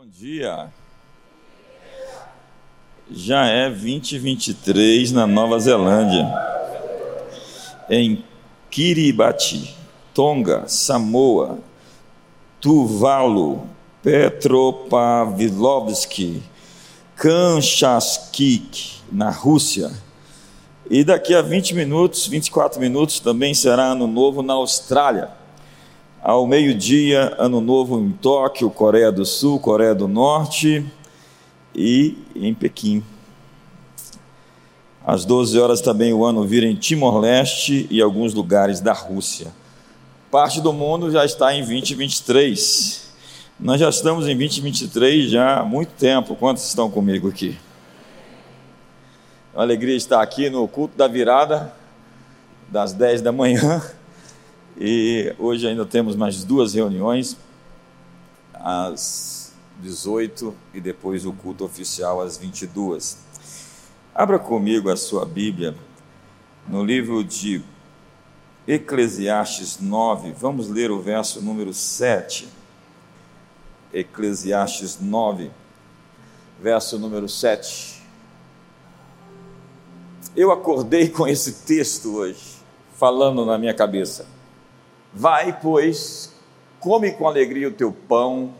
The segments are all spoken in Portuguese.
Bom dia. Já é 2023 na Nova Zelândia. Em Kiribati, Tonga, Samoa, Tuvalu, Petropavlovsk, Kamchatkik, na Rússia. E daqui a 20 minutos, 24 minutos, também será ano novo na Austrália. Ao meio-dia, Ano Novo em Tóquio, Coreia do Sul, Coreia do Norte e em Pequim. Às 12 horas também o ano vira em Timor-Leste e alguns lugares da Rússia. Parte do mundo já está em 2023. Nós já estamos em 2023 já há muito tempo. Quantos estão comigo aqui? É uma alegria estar aqui no culto da virada, das 10 da manhã e hoje ainda temos mais duas reuniões, às 18 e depois o culto oficial às 22. Abra comigo a sua Bíblia no livro de Eclesiastes 9, vamos ler o verso número 7. Eclesiastes 9, verso número 7. Eu acordei com esse texto hoje, falando na minha cabeça. Vai, pois, come com alegria o teu pão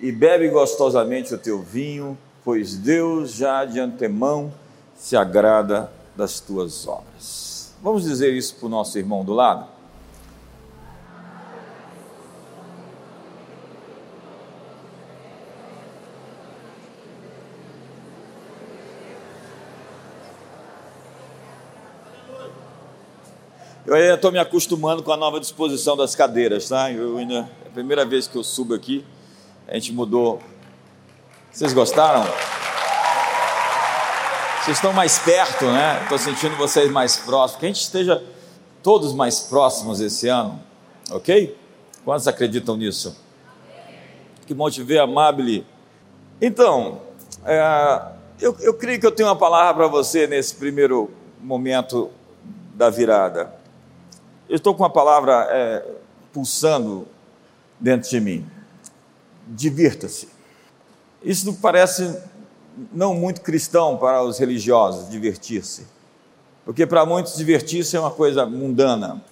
e bebe gostosamente o teu vinho, pois Deus já de antemão se agrada das tuas obras. Vamos dizer isso para o nosso irmão do lado? Eu ainda estou me acostumando com a nova disposição das cadeiras, tá? Eu ainda, é a primeira vez que eu subo aqui, a gente mudou. Vocês gostaram? Vocês estão mais perto, né? Estou sentindo vocês mais próximos. Que a gente esteja todos mais próximos esse ano, ok? Quantos acreditam nisso? Que bom te ver, Amable. Então, é, eu, eu creio que eu tenho uma palavra para você nesse primeiro momento da virada. Eu estou com a palavra é, pulsando dentro de mim. Divirta-se. Isso parece não muito cristão para os religiosos, divertir-se. Porque para muitos divertir-se é uma coisa mundana.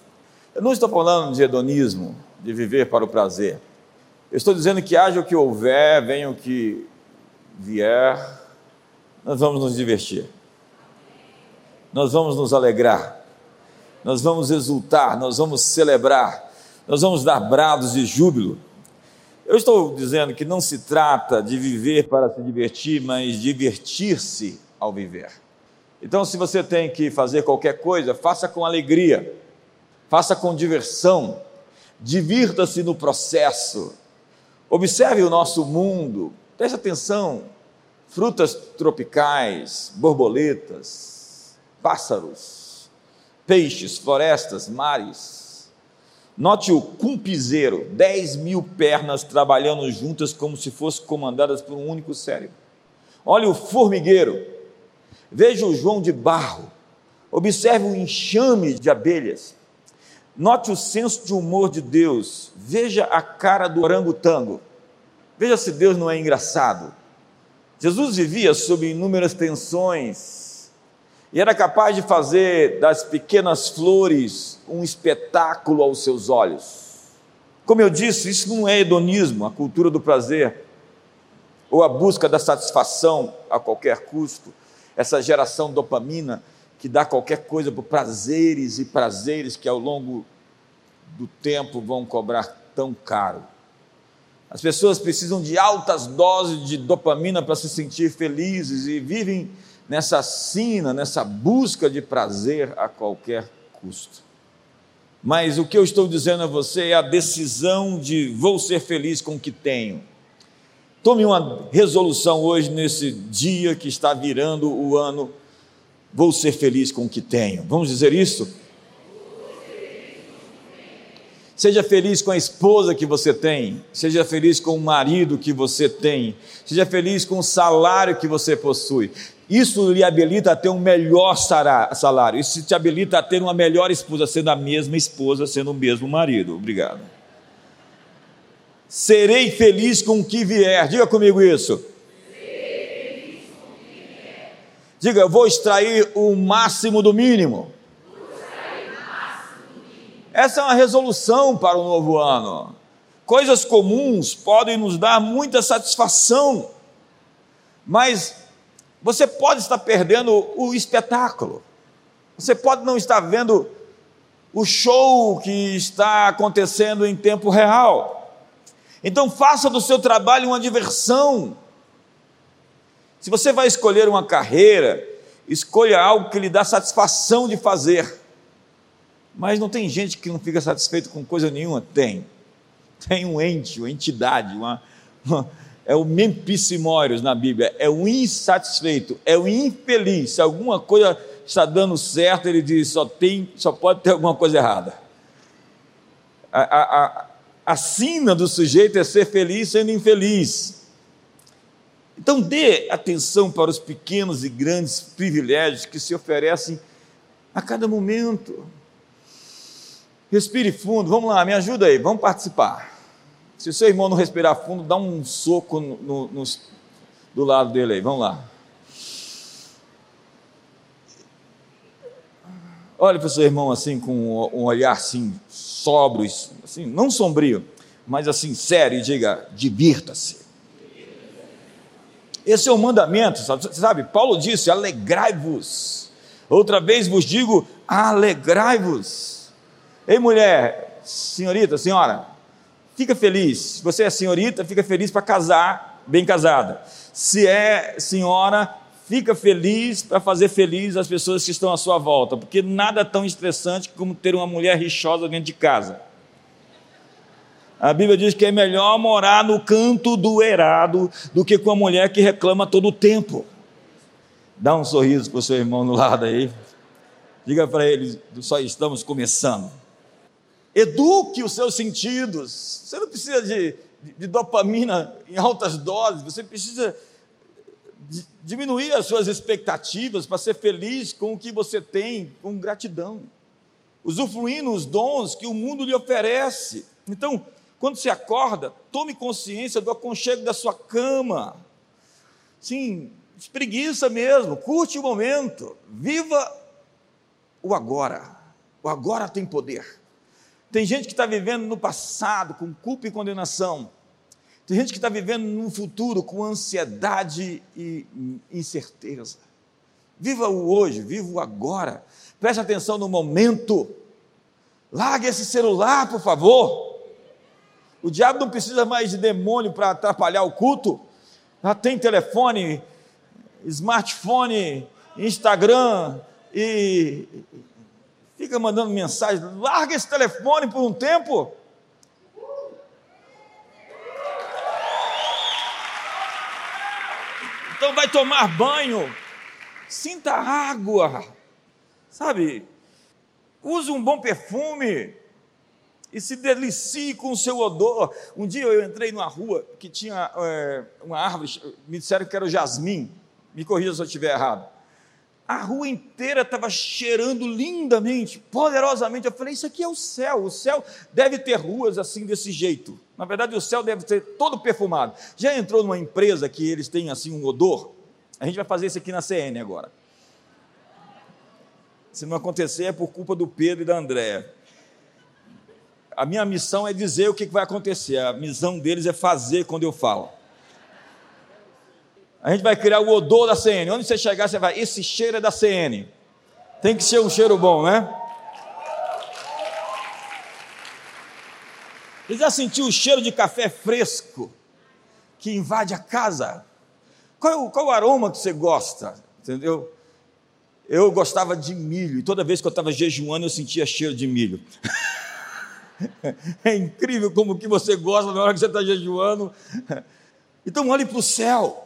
Eu não estou falando de hedonismo, de viver para o prazer. Eu estou dizendo que haja o que houver, venha o que vier, nós vamos nos divertir. Nós vamos nos alegrar nós vamos exultar, nós vamos celebrar, nós vamos dar brados de júbilo. Eu estou dizendo que não se trata de viver para se divertir, mas divertir-se ao viver. Então, se você tem que fazer qualquer coisa, faça com alegria, faça com diversão, divirta-se no processo. Observe o nosso mundo, preste atenção: frutas tropicais, borboletas, pássaros peixes, florestas, mares. Note o cumpizeiro, 10 mil pernas trabalhando juntas como se fossem comandadas por um único cérebro. Olhe o formigueiro, veja o João de Barro, observe o enxame de abelhas. Note o senso de humor de Deus, veja a cara do orangotango. Veja se Deus não é engraçado. Jesus vivia sob inúmeras tensões, e era capaz de fazer das pequenas flores um espetáculo aos seus olhos. Como eu disse, isso não é hedonismo, a cultura do prazer, ou a busca da satisfação a qualquer custo, essa geração dopamina que dá qualquer coisa por prazeres e prazeres que ao longo do tempo vão cobrar tão caro. As pessoas precisam de altas doses de dopamina para se sentir felizes e vivem nessa sina, nessa busca de prazer a qualquer custo. Mas o que eu estou dizendo a você é a decisão de vou ser feliz com o que tenho. Tome uma resolução hoje, nesse dia que está virando o ano, vou ser feliz com o que tenho. Vamos dizer isso? Seja feliz com a esposa que você tem, seja feliz com o marido que você tem, seja feliz com o salário que você possui, isso lhe habilita a ter um melhor salário. Isso te habilita a ter uma melhor esposa, sendo a mesma esposa, sendo o mesmo marido. Obrigado. serei feliz com o que vier. Diga comigo isso. Diga, eu vou extrair o máximo do mínimo. Essa é uma resolução para o novo ano. Coisas comuns podem nos dar muita satisfação, mas você pode estar perdendo o espetáculo. Você pode não estar vendo o show que está acontecendo em tempo real. Então faça do seu trabalho uma diversão. Se você vai escolher uma carreira, escolha algo que lhe dá satisfação de fazer. Mas não tem gente que não fica satisfeito com coisa nenhuma? Tem. Tem um ente, uma entidade, uma, uma é o mempissimórios na Bíblia, é o insatisfeito, é o infeliz. Se alguma coisa está dando certo, ele diz, só, tem, só pode ter alguma coisa errada. A, a, a, a sina do sujeito é ser feliz sendo infeliz. Então dê atenção para os pequenos e grandes privilégios que se oferecem a cada momento. Respire fundo, vamos lá, me ajuda aí, vamos participar. Se o seu irmão não respirar fundo, dá um soco no, no, no, do lado dele aí, vamos lá. Olhe para o seu irmão assim, com um olhar assim, sóbrio, assim, não sombrio, mas assim, sério, e diga: divirta-se. Esse é o mandamento, sabe? Paulo disse: alegrai-vos. Outra vez vos digo: alegrai-vos. Ei, mulher, senhorita, senhora, fica feliz. Se você é senhorita, fica feliz para casar, bem casada. Se é senhora, fica feliz para fazer feliz as pessoas que estão à sua volta, porque nada é tão estressante como ter uma mulher rixosa dentro de casa. A Bíblia diz que é melhor morar no canto do erado do que com a mulher que reclama todo o tempo. Dá um sorriso para o seu irmão no lado aí. Diga para ele: só estamos começando. Eduque os seus sentidos. Você não precisa de, de dopamina em altas doses, você precisa diminuir as suas expectativas para ser feliz com o que você tem, com gratidão. Usufruindo os dons que o mundo lhe oferece. Então, quando se acorda, tome consciência do aconchego da sua cama. Sim, espreguiça mesmo, curte o momento, viva o agora. O agora tem poder. Tem gente que está vivendo no passado com culpa e condenação. Tem gente que está vivendo no futuro com ansiedade e incerteza. Viva o hoje, viva o agora. Preste atenção no momento. Largue esse celular, por favor. O diabo não precisa mais de demônio para atrapalhar o culto. Já tem telefone, smartphone, Instagram e fica mandando mensagem. Larga esse telefone por um tempo. Então vai tomar banho, sinta água, sabe? Use um bom perfume e se delicie com o seu odor. Um dia eu entrei numa rua que tinha é, uma árvore, me disseram que era o jasmim, me corrija se eu estiver errado. A rua inteira estava cheirando lindamente, poderosamente. Eu falei: Isso aqui é o céu. O céu deve ter ruas assim, desse jeito. Na verdade, o céu deve ser todo perfumado. Já entrou numa empresa que eles têm assim um odor? A gente vai fazer isso aqui na CN agora. Se não acontecer, é por culpa do Pedro e da Andréa a minha missão é dizer o que vai acontecer, a missão deles é fazer quando eu falo. A gente vai criar o odor da CN. Onde você chegar, você vai, esse cheiro é da CN. Tem que ser um cheiro bom, né? Você já sentiu o cheiro de café fresco que invade a casa? Qual é o, qual é o aroma que você gosta? Entendeu? Eu gostava de milho, e toda vez que eu estava jejuando eu sentia cheiro de milho. É incrível como que você gosta na hora que você está jejuando. Então olhe para o céu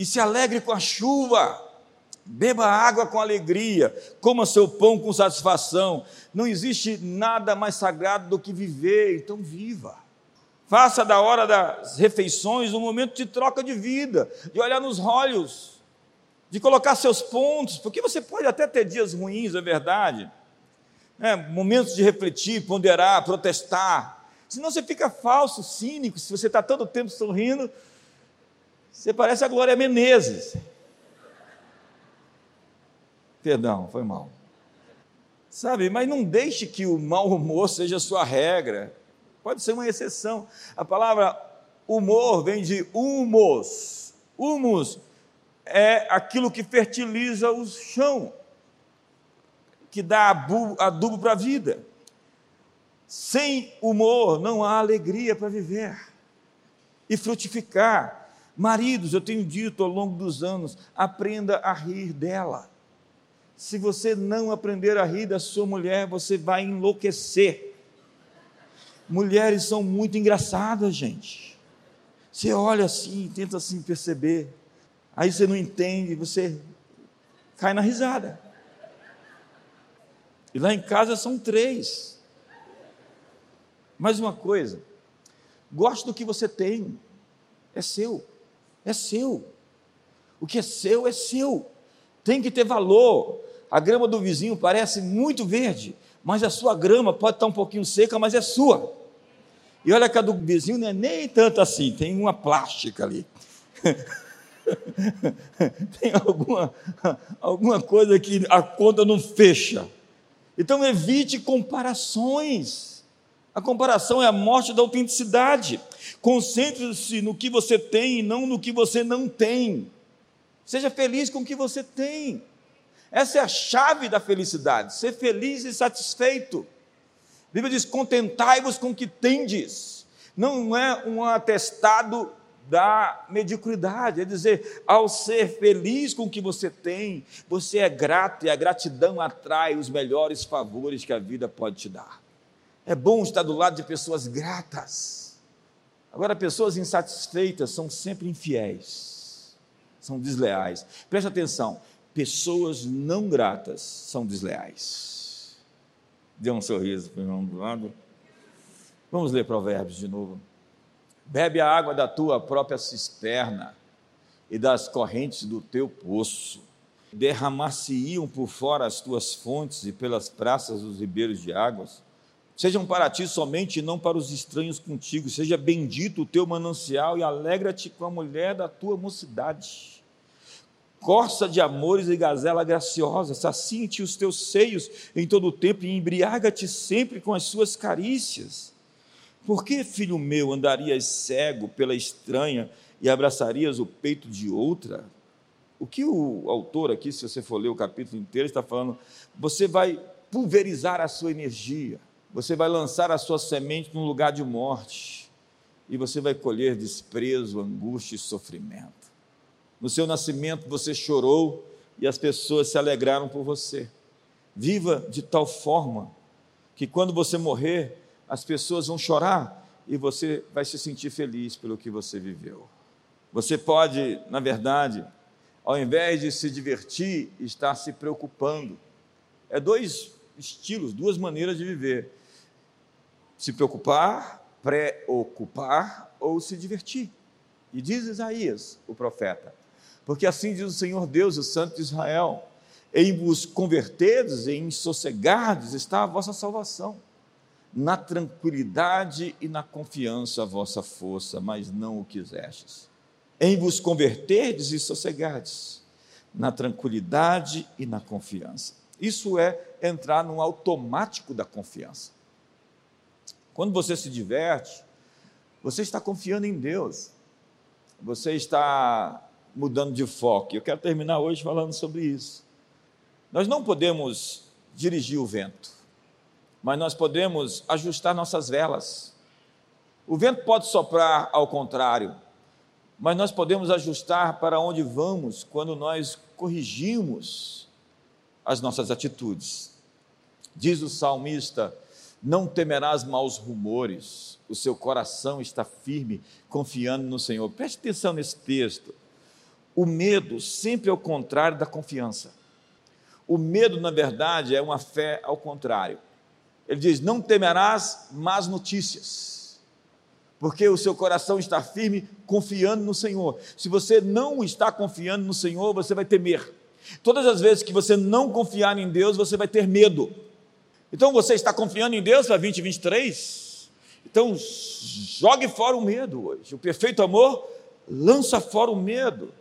e se alegre com a chuva. Beba água com alegria, coma seu pão com satisfação. Não existe nada mais sagrado do que viver, então viva. Faça da hora das refeições um momento de troca de vida, de olhar nos olhos, de colocar seus pontos, porque você pode até ter dias ruins, é verdade, é, momentos de refletir, ponderar, protestar, Senão você fica falso, cínico. Se você está todo tempo sorrindo, você parece a Glória Menezes. Perdão, foi mal. Sabe, mas não deixe que o mau humor seja sua regra. Pode ser uma exceção. A palavra humor vem de humus. Humus é aquilo que fertiliza o chão, que dá adubo para a vida. Sem humor não há alegria para viver e frutificar. Maridos, eu tenho dito ao longo dos anos, aprenda a rir dela. Se você não aprender a rir da sua mulher, você vai enlouquecer. Mulheres são muito engraçadas, gente. Você olha assim, tenta assim perceber. Aí você não entende, você cai na risada. E lá em casa são três. Mais uma coisa, goste do que você tem, é seu, é seu. O que é seu é seu, tem que ter valor. A grama do vizinho parece muito verde, mas a sua grama pode estar um pouquinho seca, mas é sua. E olha que a do vizinho não é nem tanto assim, tem uma plástica ali. tem alguma, alguma coisa que a conta não fecha. Então evite comparações. A comparação é a morte da autenticidade. Concentre-se no que você tem e não no que você não tem. Seja feliz com o que você tem. Essa é a chave da felicidade, ser feliz e satisfeito. A Bíblia diz: contentai-vos com o que tendes. Não é um atestado da mediocridade, é dizer, ao ser feliz com o que você tem, você é grato e a gratidão atrai os melhores favores que a vida pode te dar. É bom estar do lado de pessoas gratas. Agora, pessoas insatisfeitas são sempre infiéis, são desleais. Preste atenção: pessoas não gratas são desleais. Dê um sorriso para o irmão do lado. Vamos ler Provérbios de novo. Bebe a água da tua própria cisterna e das correntes do teu poço. Derramar-se-iam por fora as tuas fontes e pelas praças os ribeiros de águas. Sejam para ti somente e não para os estranhos contigo. Seja bendito o teu manancial e alegra-te com a mulher da tua mocidade corça de amores e gazela graciosa, sacia-te os teus seios em todo o tempo e embriaga-te sempre com as suas carícias. Por que, filho meu, andarias cego pela estranha e abraçarias o peito de outra? O que o autor aqui, se você for ler o capítulo inteiro, está falando, você vai pulverizar a sua energia, você vai lançar a sua semente num lugar de morte, e você vai colher desprezo, angústia e sofrimento. No seu nascimento você chorou e as pessoas se alegraram por você. Viva de tal forma que quando você morrer, as pessoas vão chorar e você vai se sentir feliz pelo que você viveu. Você pode, na verdade, ao invés de se divertir, estar se preocupando. É dois estilos, duas maneiras de viver: se preocupar, preocupar ou se divertir. E diz Isaías, o profeta: porque assim diz o Senhor Deus, o Santo de Israel: em vos converterdes, em sossegardes, está a vossa salvação. Na tranquilidade e na confiança a vossa força, mas não o quisestes. Em vos converterdes e sossegardes, na tranquilidade e na confiança. Isso é entrar no automático da confiança. Quando você se diverte, você está confiando em Deus, você está mudando de foco. Eu quero terminar hoje falando sobre isso. Nós não podemos dirigir o vento, mas nós podemos ajustar nossas velas. O vento pode soprar ao contrário, mas nós podemos ajustar para onde vamos quando nós corrigimos as nossas atitudes. Diz o salmista: Não temerás maus rumores, o seu coração está firme, confiando no Senhor. Preste atenção nesse texto. O medo sempre é o contrário da confiança. O medo, na verdade, é uma fé ao contrário. Ele diz: Não temerás más notícias, porque o seu coração está firme, confiando no Senhor. Se você não está confiando no Senhor, você vai temer. Todas as vezes que você não confiar em Deus, você vai ter medo. Então você está confiando em Deus para 2023? Então, jogue fora o medo hoje. O perfeito amor lança fora o medo.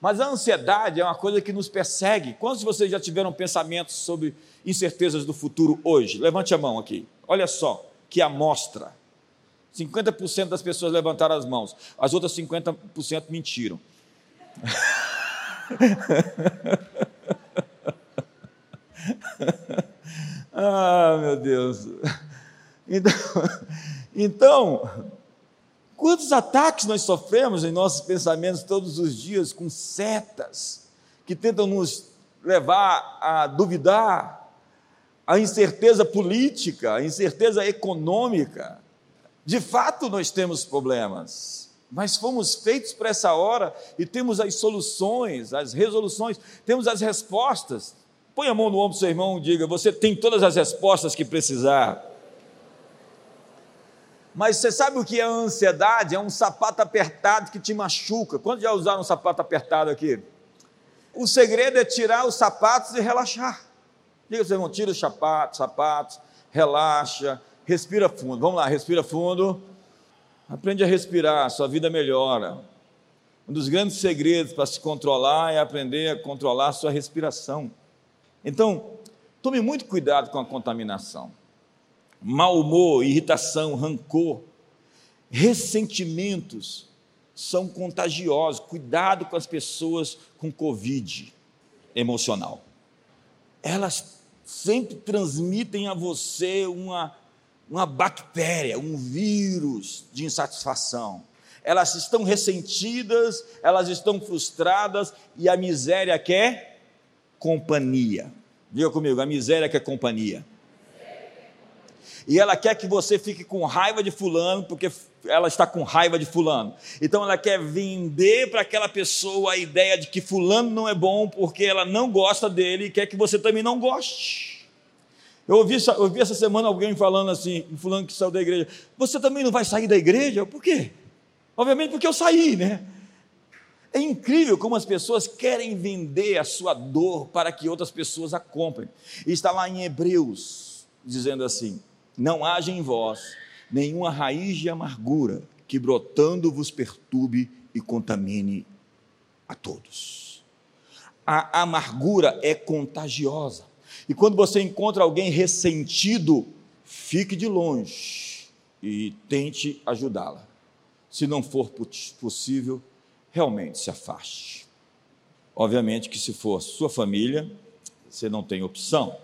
Mas a ansiedade é uma coisa que nos persegue. Quantos de vocês já tiveram pensamentos sobre incertezas do futuro hoje? Levante a mão aqui. Olha só que amostra. 50% das pessoas levantaram as mãos, as outras 50% mentiram. ah, meu Deus. Então, então, quantos ataques nós sofremos em nossos pensamentos todos os dias com setas que tentam nos levar a duvidar, a incerteza política, a incerteza econômica. De fato, nós temos problemas, mas fomos feitos para essa hora e temos as soluções, as resoluções, temos as respostas. Põe a mão no ombro do seu irmão e diga: Você tem todas as respostas que precisar. Mas você sabe o que é a ansiedade? É um sapato apertado que te machuca. Quantos já usaram um sapato apertado aqui? O segredo é tirar os sapatos e relaxar. Diga seu irmão, tira os sapatos, sapatos, relaxa, respira fundo. Vamos lá, respira fundo. Aprende a respirar, sua vida melhora. Um dos grandes segredos para se controlar é aprender a controlar a sua respiração. Então, tome muito cuidado com a contaminação mau humor, irritação, rancor, ressentimentos são contagiosos. Cuidado com as pessoas com Covid emocional. Elas sempre transmitem a você uma, uma bactéria, um vírus de insatisfação. Elas estão ressentidas, elas estão frustradas e a miséria quer companhia. Diga comigo, a miséria quer companhia e ela quer que você fique com raiva de Fulano, porque ela está com raiva de Fulano. Então ela quer vender para aquela pessoa a ideia de que Fulano não é bom porque ela não gosta dele e quer que você também não goste. Eu ouvi, eu ouvi essa semana alguém falando assim, Fulano que saiu da igreja: Você também não vai sair da igreja? Por quê? Obviamente porque eu saí, né? É incrível como as pessoas querem vender a sua dor para que outras pessoas a comprem. E está lá em Hebreus, dizendo assim: não haja em vós nenhuma raiz de amargura que brotando vos perturbe e contamine a todos. A amargura é contagiosa. E quando você encontra alguém ressentido, fique de longe e tente ajudá-la. Se não for possível, realmente se afaste. Obviamente que se for sua família, você não tem opção.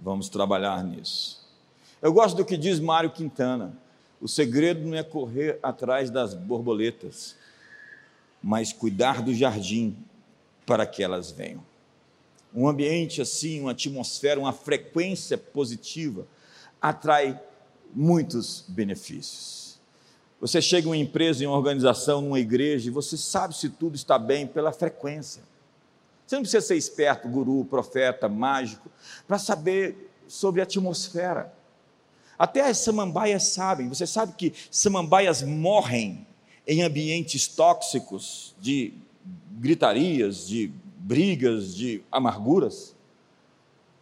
Vamos trabalhar nisso. Eu gosto do que diz Mário Quintana: o segredo não é correr atrás das borboletas, mas cuidar do jardim para que elas venham. Um ambiente assim, uma atmosfera, uma frequência positiva atrai muitos benefícios. Você chega em uma empresa, em uma organização, numa igreja, e você sabe se tudo está bem pela frequência. Você não precisa ser esperto, guru, profeta, mágico, para saber sobre a atmosfera. Até as samambaias sabem. Você sabe que samambaias morrem em ambientes tóxicos de gritarias, de brigas, de amarguras?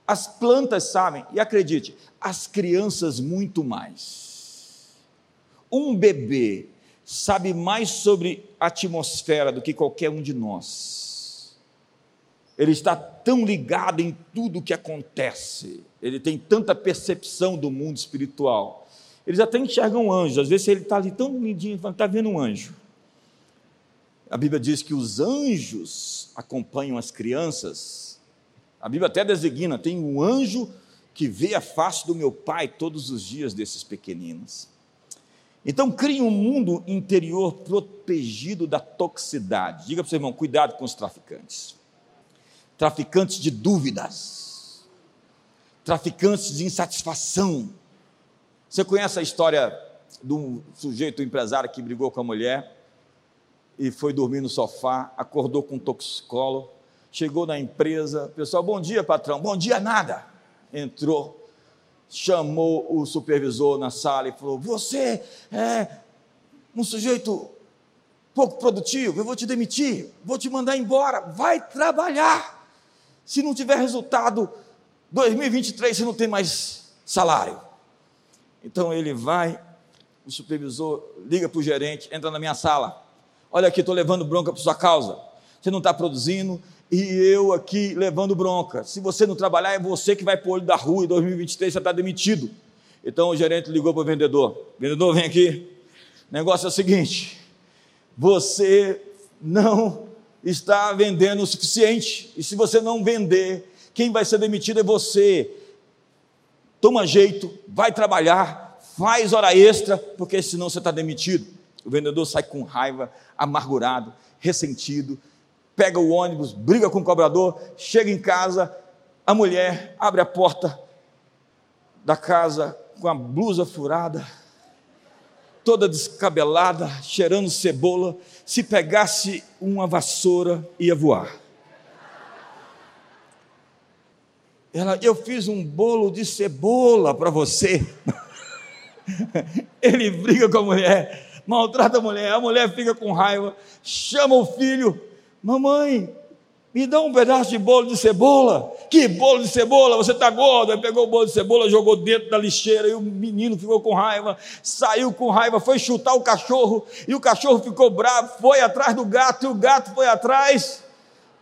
As plantas sabem, e acredite, as crianças muito mais. Um bebê sabe mais sobre a atmosfera do que qualquer um de nós ele está tão ligado em tudo o que acontece, ele tem tanta percepção do mundo espiritual. Eles até enxergam anjos, às vezes ele está ali tão lindinho, está vendo um anjo. A Bíblia diz que os anjos acompanham as crianças. A Bíblia até designa: tem um anjo que vê a face do meu pai todos os dias desses pequeninos. Então, crie um mundo interior protegido da toxicidade. Diga para o seu irmão: cuidado com os traficantes traficantes de dúvidas, traficantes de insatisfação. Você conhece a história de um sujeito um empresário que brigou com a mulher e foi dormir no sofá, acordou com um toxicólogo, chegou na empresa, pessoal, bom dia, patrão, bom dia nada. Entrou, chamou o supervisor na sala e falou: Você é um sujeito pouco produtivo, eu vou te demitir, vou te mandar embora, vai trabalhar. Se não tiver resultado, 2023 você não tem mais salário. Então ele vai, o supervisor liga para o gerente, entra na minha sala. Olha aqui, estou levando bronca por sua causa. Você não está produzindo e eu aqui levando bronca. Se você não trabalhar, é você que vai para o olho da rua. Em 2023 você está demitido. Então o gerente ligou para o vendedor: Vendedor, vem aqui. O negócio é o seguinte: você não está vendendo o suficiente. E se você não vender, quem vai ser demitido é você. Toma jeito, vai trabalhar, faz hora extra, porque senão você está demitido. O vendedor sai com raiva, amargurado, ressentido, pega o ônibus, briga com o cobrador, chega em casa, a mulher abre a porta da casa com a blusa furada, toda descabelada, cheirando cebola. Se pegasse uma vassoura, ia voar. Ela, eu fiz um bolo de cebola para você. Ele briga com a mulher, maltrata a mulher, a mulher fica com raiva, chama o filho, mamãe, me dá um pedaço de bolo de cebola. Que bolo de cebola? Você está gordo. Aí pegou o bolo de cebola, jogou dentro da lixeira e o menino ficou com raiva, saiu com raiva, foi chutar o cachorro e o cachorro ficou bravo, foi atrás do gato e o gato foi atrás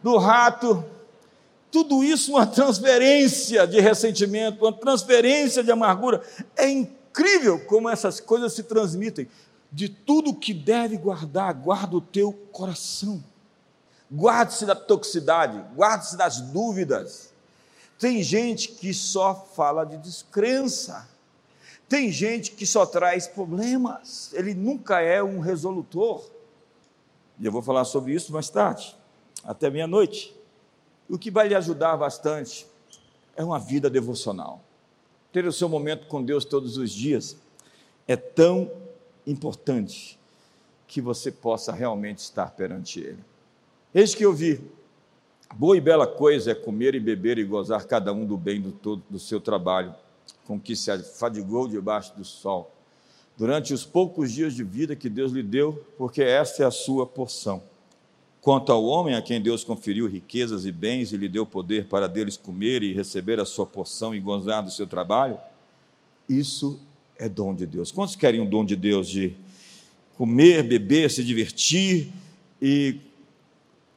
do rato. Tudo isso uma transferência de ressentimento, uma transferência de amargura. É incrível como essas coisas se transmitem. De tudo que deve guardar, guarda o teu coração. Guarde-se da toxicidade, guarde-se das dúvidas. Tem gente que só fala de descrença. Tem gente que só traz problemas. Ele nunca é um resolutor. E eu vou falar sobre isso mais tarde, até meia-noite. O que vai lhe ajudar bastante é uma vida devocional. Ter o seu momento com Deus todos os dias é tão importante que você possa realmente estar perante Ele. Eis que eu vi. Boa e bela coisa é comer e beber e gozar cada um do bem do todo do seu trabalho, com que se afadigou debaixo do sol, durante os poucos dias de vida que Deus lhe deu, porque esta é a sua porção. Quanto ao homem a quem Deus conferiu riquezas e bens e lhe deu poder para deles comer e receber a sua porção e gozar do seu trabalho, isso é dom de Deus. Quantos querem um dom de Deus de comer, beber, se divertir e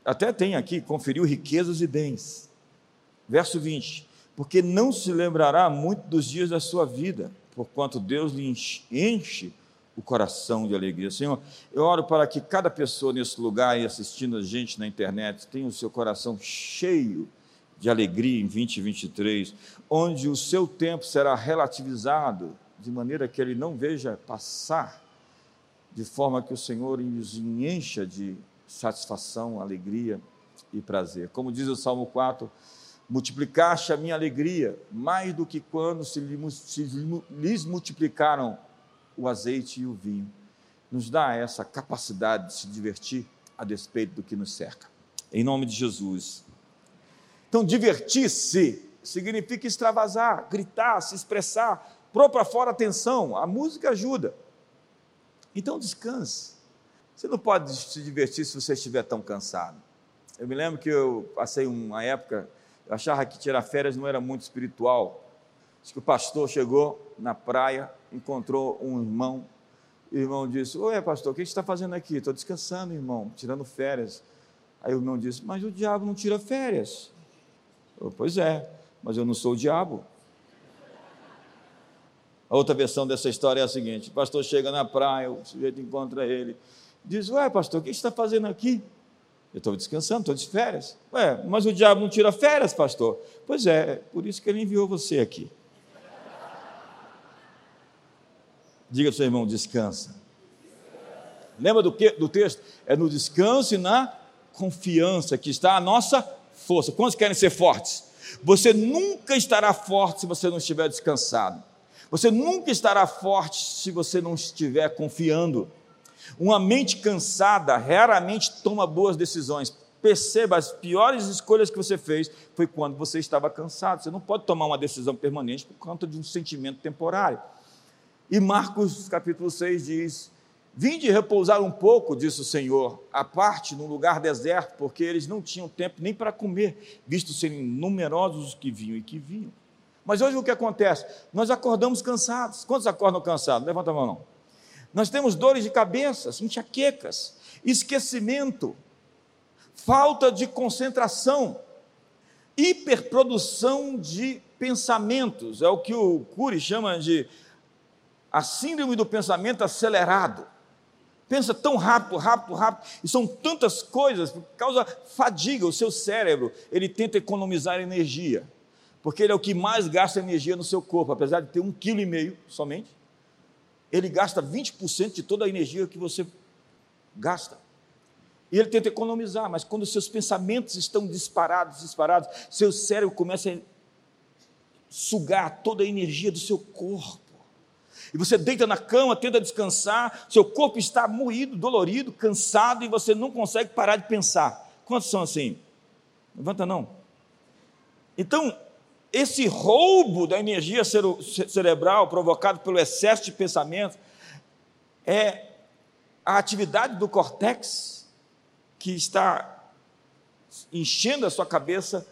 até tem aqui, conferiu riquezas e bens. Verso 20: Porque não se lembrará muito dos dias da sua vida, porquanto Deus lhe enche o coração de alegria. Senhor, eu oro para que cada pessoa nesse lugar e assistindo a gente na internet tenha o seu coração cheio de alegria em 2023, onde o seu tempo será relativizado de maneira que ele não veja passar, de forma que o Senhor nos encha de satisfação, alegria e prazer. Como diz o Salmo 4, multiplicaste a minha alegria mais do que quando se lhes multiplicaram o azeite e o vinho. Nos dá essa capacidade de se divertir a despeito do que nos cerca. Em nome de Jesus. Então, divertir-se significa extravasar, gritar, se expressar, pôr para fora atenção. A música ajuda. Então, descanse. Você não pode se divertir se você estiver tão cansado. Eu me lembro que eu passei uma época, eu achava que tirar férias não era muito espiritual. Acho que o pastor chegou na praia, encontrou um irmão, e o irmão disse: Oi, pastor, o que você está fazendo aqui? Estou descansando, irmão, tirando férias. Aí o irmão disse: Mas o diabo não tira férias. Eu, pois é, mas eu não sou o diabo. A outra versão dessa história é a seguinte: o pastor chega na praia, o sujeito encontra ele Diz, ué, pastor, o que você está fazendo aqui? Eu estou descansando, estou de férias. Ué, mas o diabo não tira férias, pastor? Pois é, por isso que ele enviou você aqui. Diga para o seu irmão, descansa. Lembra do, que, do texto? É no descanso e na confiança que está a nossa força. Quantos querem ser fortes? Você nunca estará forte se você não estiver descansado. Você nunca estará forte se você não estiver confiando. Uma mente cansada raramente toma boas decisões. Perceba, as piores escolhas que você fez foi quando você estava cansado. Você não pode tomar uma decisão permanente por conta de um sentimento temporário. E Marcos capítulo 6 diz: Vinde repousar um pouco, disse o Senhor, à parte num lugar deserto, porque eles não tinham tempo nem para comer, visto serem numerosos os que vinham e que vinham. Mas hoje o que acontece? Nós acordamos cansados. Quantos acordam cansados? Levanta a mão. Não. Nós temos dores de cabeça, enxaquecas, esquecimento, falta de concentração, hiperprodução de pensamentos, é o que o Cury chama de a síndrome do pensamento acelerado. Pensa tão rápido, rápido, rápido, e são tantas coisas, causa fadiga, o seu cérebro, ele tenta economizar energia, porque ele é o que mais gasta energia no seu corpo, apesar de ter um quilo e meio somente, ele gasta 20% de toda a energia que você gasta. E ele tenta economizar, mas quando seus pensamentos estão disparados, disparados, seu cérebro começa a sugar toda a energia do seu corpo. E você deita na cama, tenta descansar, seu corpo está moído, dolorido, cansado e você não consegue parar de pensar. Quantos são assim? Levanta não. Então, esse roubo da energia cerebral provocado pelo excesso de pensamento é a atividade do córtex que está enchendo a sua cabeça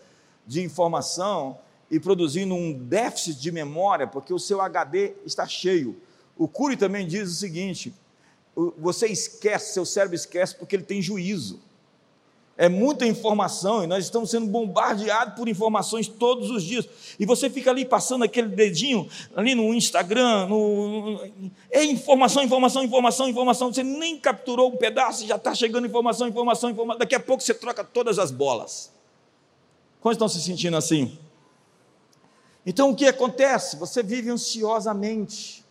de informação e produzindo um déficit de memória, porque o seu HD está cheio. O Cury também diz o seguinte: você esquece, seu cérebro esquece porque ele tem juízo. É muita informação e nós estamos sendo bombardeados por informações todos os dias. E você fica ali passando aquele dedinho ali no Instagram, no, é informação, informação, informação, informação. Você nem capturou um pedaço, já está chegando informação, informação, informação. Daqui a pouco você troca todas as bolas. Quantos estão se sentindo assim? Então o que acontece? Você vive ansiosamente.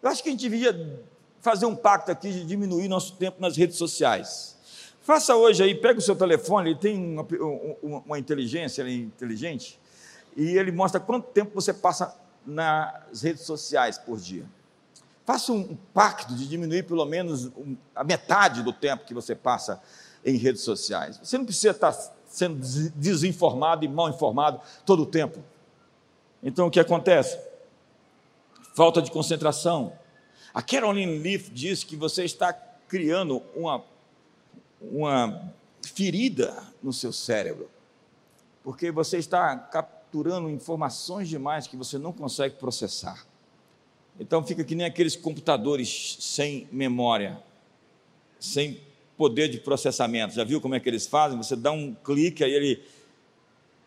Eu acho que a gente devia fazer um pacto aqui de diminuir nosso tempo nas redes sociais. Faça hoje aí, pega o seu telefone, ele tem uma, uma, uma inteligência ele é inteligente, e ele mostra quanto tempo você passa nas redes sociais por dia. Faça um pacto de diminuir pelo menos a metade do tempo que você passa em redes sociais. Você não precisa estar sendo desinformado e mal informado todo o tempo. Então o que acontece? Falta de concentração. A Caroline Leaf diz que você está criando uma uma ferida no seu cérebro, porque você está capturando informações demais que você não consegue processar. Então fica que nem aqueles computadores sem memória, sem poder de processamento. Já viu como é que eles fazem? Você dá um clique, aí ele.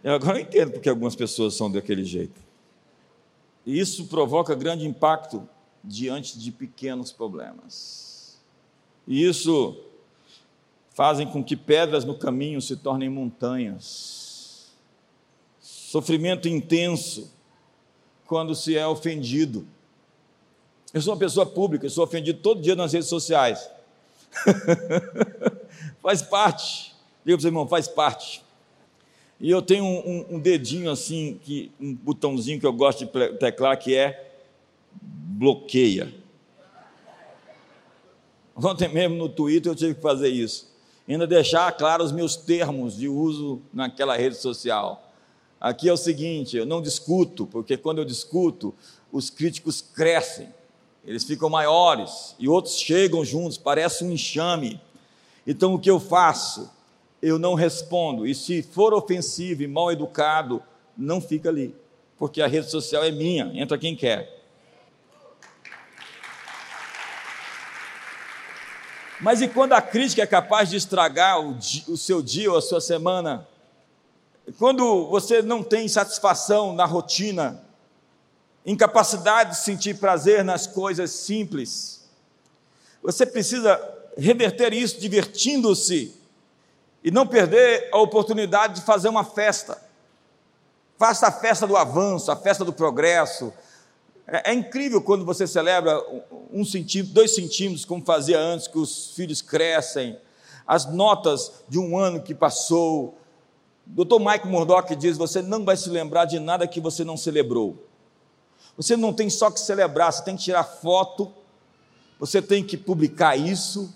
Eu agora eu entendo porque algumas pessoas são daquele jeito. E isso provoca grande impacto diante de pequenos problemas. E isso fazem com que pedras no caminho se tornem montanhas. Sofrimento intenso quando se é ofendido. Eu sou uma pessoa pública, eu sou ofendido todo dia nas redes sociais. faz parte. Diga para o irmão, faz parte. E eu tenho um, um, um, dedinho assim, que, um botãozinho que eu gosto de teclar, que é bloqueia. Ontem mesmo no Twitter eu tive que fazer isso ainda deixar claro os meus termos de uso naquela rede social. Aqui é o seguinte: eu não discuto, porque quando eu discuto, os críticos crescem, eles ficam maiores e outros chegam juntos, parece um enxame. Então o que eu faço? Eu não respondo, e se for ofensivo e mal educado, não fica ali, porque a rede social é minha, entra quem quer. Mas e quando a crítica é capaz de estragar o, o seu dia ou a sua semana? Quando você não tem satisfação na rotina, incapacidade de sentir prazer nas coisas simples, você precisa reverter isso divertindo-se e não perder a oportunidade de fazer uma festa. Faça a festa do avanço, a festa do progresso, é, é, incrível quando você celebra um centímetro, dois centímetros, como fazia antes, que os filhos crescem, as notas de um ano que passou. Dr. Mike Murdock diz: você não vai se lembrar de nada que você não celebrou. Você não tem só que celebrar, você tem que tirar foto, você tem que publicar isso,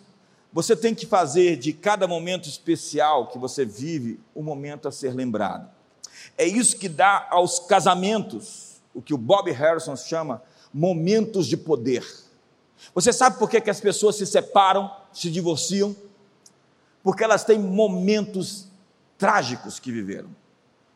você tem que fazer de cada momento especial que você vive um momento a ser lembrado. É isso que dá aos casamentos o que o Bob Harrison chama momentos de poder. Você sabe por que, que as pessoas se separam, se divorciam? Porque elas têm momentos trágicos que viveram.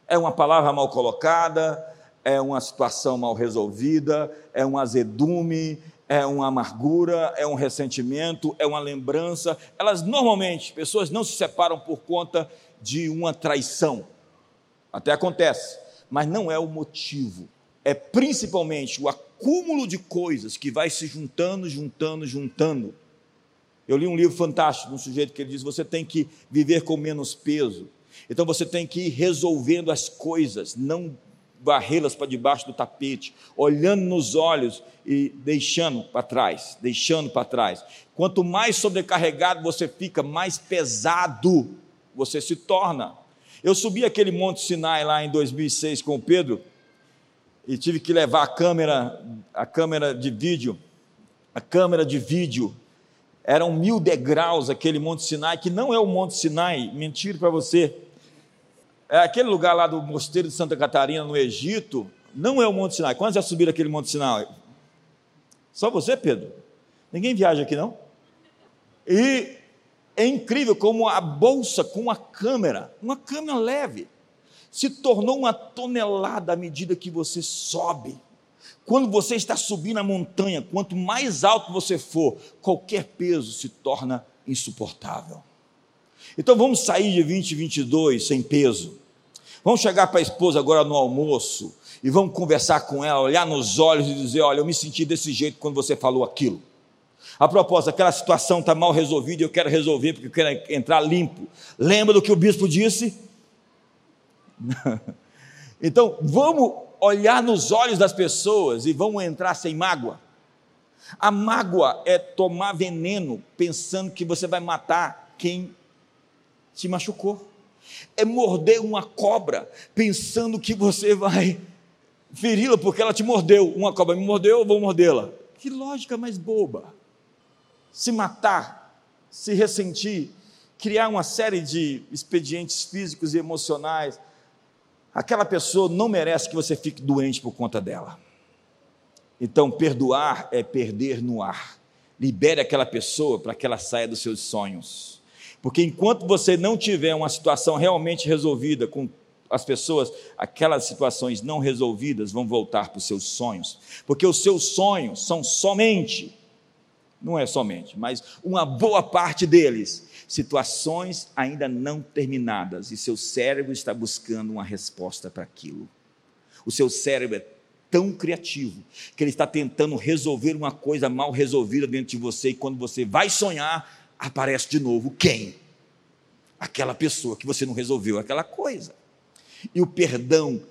É uma palavra mal colocada, é uma situação mal resolvida, é um azedume, é uma amargura, é um ressentimento, é uma lembrança. Elas normalmente, pessoas não se separam por conta de uma traição. Até acontece, mas não é o motivo. É principalmente o acúmulo de coisas que vai se juntando, juntando, juntando. Eu li um livro fantástico de um sujeito que ele diz: você tem que viver com menos peso. Então você tem que ir resolvendo as coisas, não varrê-las para debaixo do tapete, olhando nos olhos e deixando para trás, deixando para trás. Quanto mais sobrecarregado você fica, mais pesado você se torna. Eu subi aquele Monte Sinai lá em 2006 com o Pedro e tive que levar a câmera, a câmera de vídeo, a câmera de vídeo. Eram mil degraus aquele Monte Sinai, que não é o Monte Sinai, mentira para você. É aquele lugar lá do Mosteiro de Santa Catarina, no Egito, não é o Monte Sinai. Quantos já subiram aquele Monte Sinai? Só você, Pedro? Ninguém viaja aqui, não? E é incrível como a bolsa com a câmera, uma câmera leve, se tornou uma tonelada à medida que você sobe. Quando você está subindo a montanha, quanto mais alto você for, qualquer peso se torna insuportável. Então vamos sair de 2022 sem peso. Vamos chegar para a esposa agora no almoço e vamos conversar com ela, olhar nos olhos e dizer: Olha, eu me senti desse jeito quando você falou aquilo. A propósito, aquela situação está mal resolvida e eu quero resolver porque eu quero entrar limpo. Lembra do que o bispo disse? então, vamos olhar nos olhos das pessoas e vamos entrar sem mágoa. A mágoa é tomar veneno pensando que você vai matar quem te machucou. É morder uma cobra pensando que você vai feri-la porque ela te mordeu. Uma cobra me mordeu, eu vou mordê-la. Que lógica mais boba se matar, se ressentir, criar uma série de expedientes físicos e emocionais, aquela pessoa não merece que você fique doente por conta dela. Então, perdoar é perder no ar. Libere aquela pessoa para que ela saia dos seus sonhos. Porque enquanto você não tiver uma situação realmente resolvida com as pessoas, aquelas situações não resolvidas vão voltar para os seus sonhos. Porque os seus sonhos são somente não é somente, mas uma boa parte deles, situações ainda não terminadas, e seu cérebro está buscando uma resposta para aquilo. O seu cérebro é tão criativo que ele está tentando resolver uma coisa mal resolvida dentro de você, e quando você vai sonhar, aparece de novo quem? Aquela pessoa que você não resolveu aquela coisa. E o perdão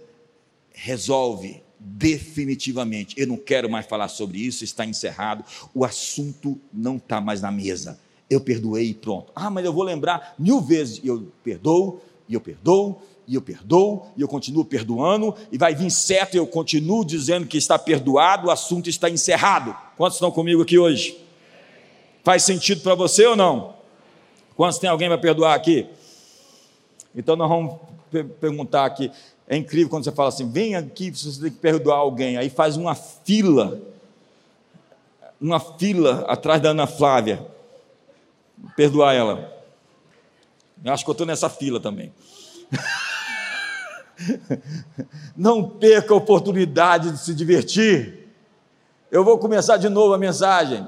resolve definitivamente. Eu não quero mais falar sobre isso, está encerrado. O assunto não está mais na mesa. Eu perdoei e pronto. Ah, mas eu vou lembrar mil vezes. Eu perdoo, e eu perdoo, e eu perdoo, e eu continuo perdoando, e vai vir certo, e eu continuo dizendo que está perdoado, o assunto está encerrado. Quantos estão comigo aqui hoje? Faz sentido para você ou não? Quantos tem alguém para perdoar aqui? Então nós vamos perguntar aqui: é incrível quando você fala assim: vem aqui, você tem que perdoar alguém. Aí faz uma fila, uma fila atrás da Ana Flávia, perdoar ela. Eu acho que eu estou nessa fila também. Não perca a oportunidade de se divertir. Eu vou começar de novo a mensagem.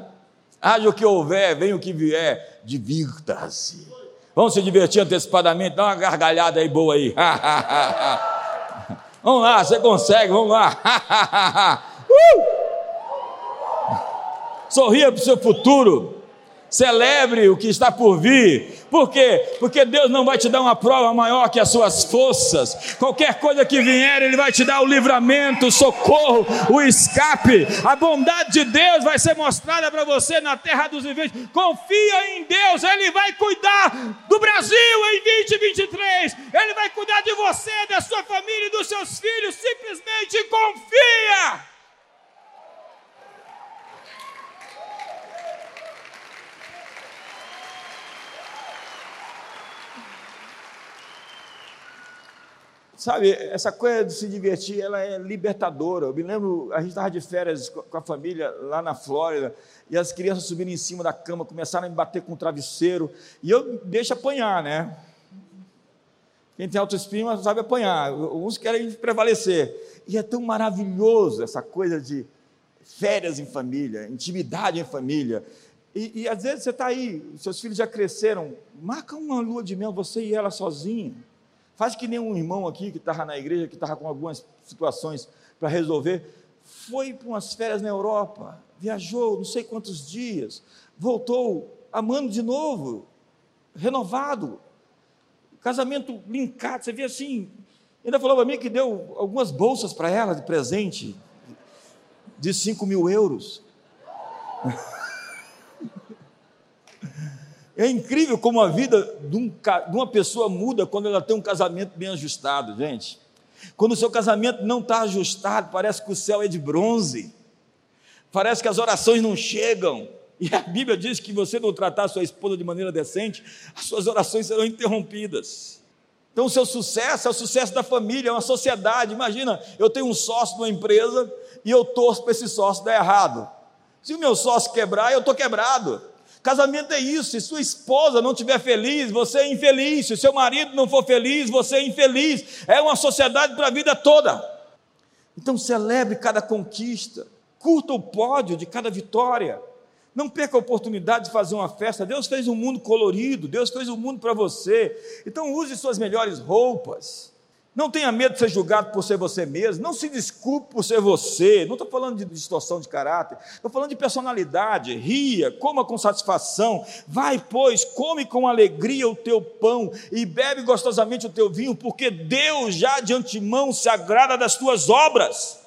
Haja o que houver, venha o que vier, divirta-se. Vamos se divertir antecipadamente, dá uma gargalhada aí boa aí. Vamos lá, você consegue, vamos lá. uh! Sorria para o seu futuro. Celebre o que está por vir. Por quê? Porque Deus não vai te dar uma prova maior que as suas forças. Qualquer coisa que vier, Ele vai te dar o livramento, o socorro, o escape. A bondade de Deus vai ser mostrada para você na terra dos viventes. Confia em Deus, Ele vai cuidar do Brasil em 2023. Ele vai cuidar de você, da sua família e dos seus filhos. Simplesmente confia. Sabe, essa coisa de se divertir, ela é libertadora. Eu me lembro, a gente estava de férias com a família lá na Flórida, e as crianças subiram em cima da cama, começaram a me bater com o travesseiro, e eu deixo apanhar, né? Quem tem autoestima sabe apanhar, uns querem prevalecer. E é tão maravilhoso essa coisa de férias em família, intimidade em família. E, e às vezes você está aí, seus filhos já cresceram, marca uma lua de mel, você e ela sozinho. Faz que nem um irmão aqui que estava na igreja, que estava com algumas situações para resolver, foi para umas férias na Europa, viajou não sei quantos dias, voltou amando de novo, renovado, casamento linkado, você vê assim, ainda falou para mim que deu algumas bolsas para ela de presente, de 5 mil euros. É incrível como a vida de, um, de, uma pessoa muda quando ela tem um casamento bem ajustado, gente. Quando o seu casamento não está ajustado, parece que o céu é de bronze, parece que as orações não chegam. E a Bíblia diz que você não tratar a sua esposa de maneira decente, as suas orações serão interrompidas. Então, o seu sucesso é o sucesso da família, é uma sociedade. Imagina, eu tenho um sócio numa empresa e eu torço para esse sócio dar errado. Se o meu sócio quebrar, eu estou quebrado. Casamento é isso. Se sua esposa não estiver feliz, você é infeliz. Se seu marido não for feliz, você é infeliz. É uma sociedade para a vida toda. Então celebre cada conquista, curta o pódio de cada vitória. Não perca a oportunidade de fazer uma festa. Deus fez um mundo colorido, Deus fez um mundo para você. Então use suas melhores roupas. Não tenha medo de ser julgado por ser você mesmo. Não se desculpe por ser você. Não estou falando de distorção de caráter. Estou falando de personalidade. Ria, coma com satisfação. Vai, pois, come com alegria o teu pão e bebe gostosamente o teu vinho, porque Deus já de antemão se agrada das tuas obras.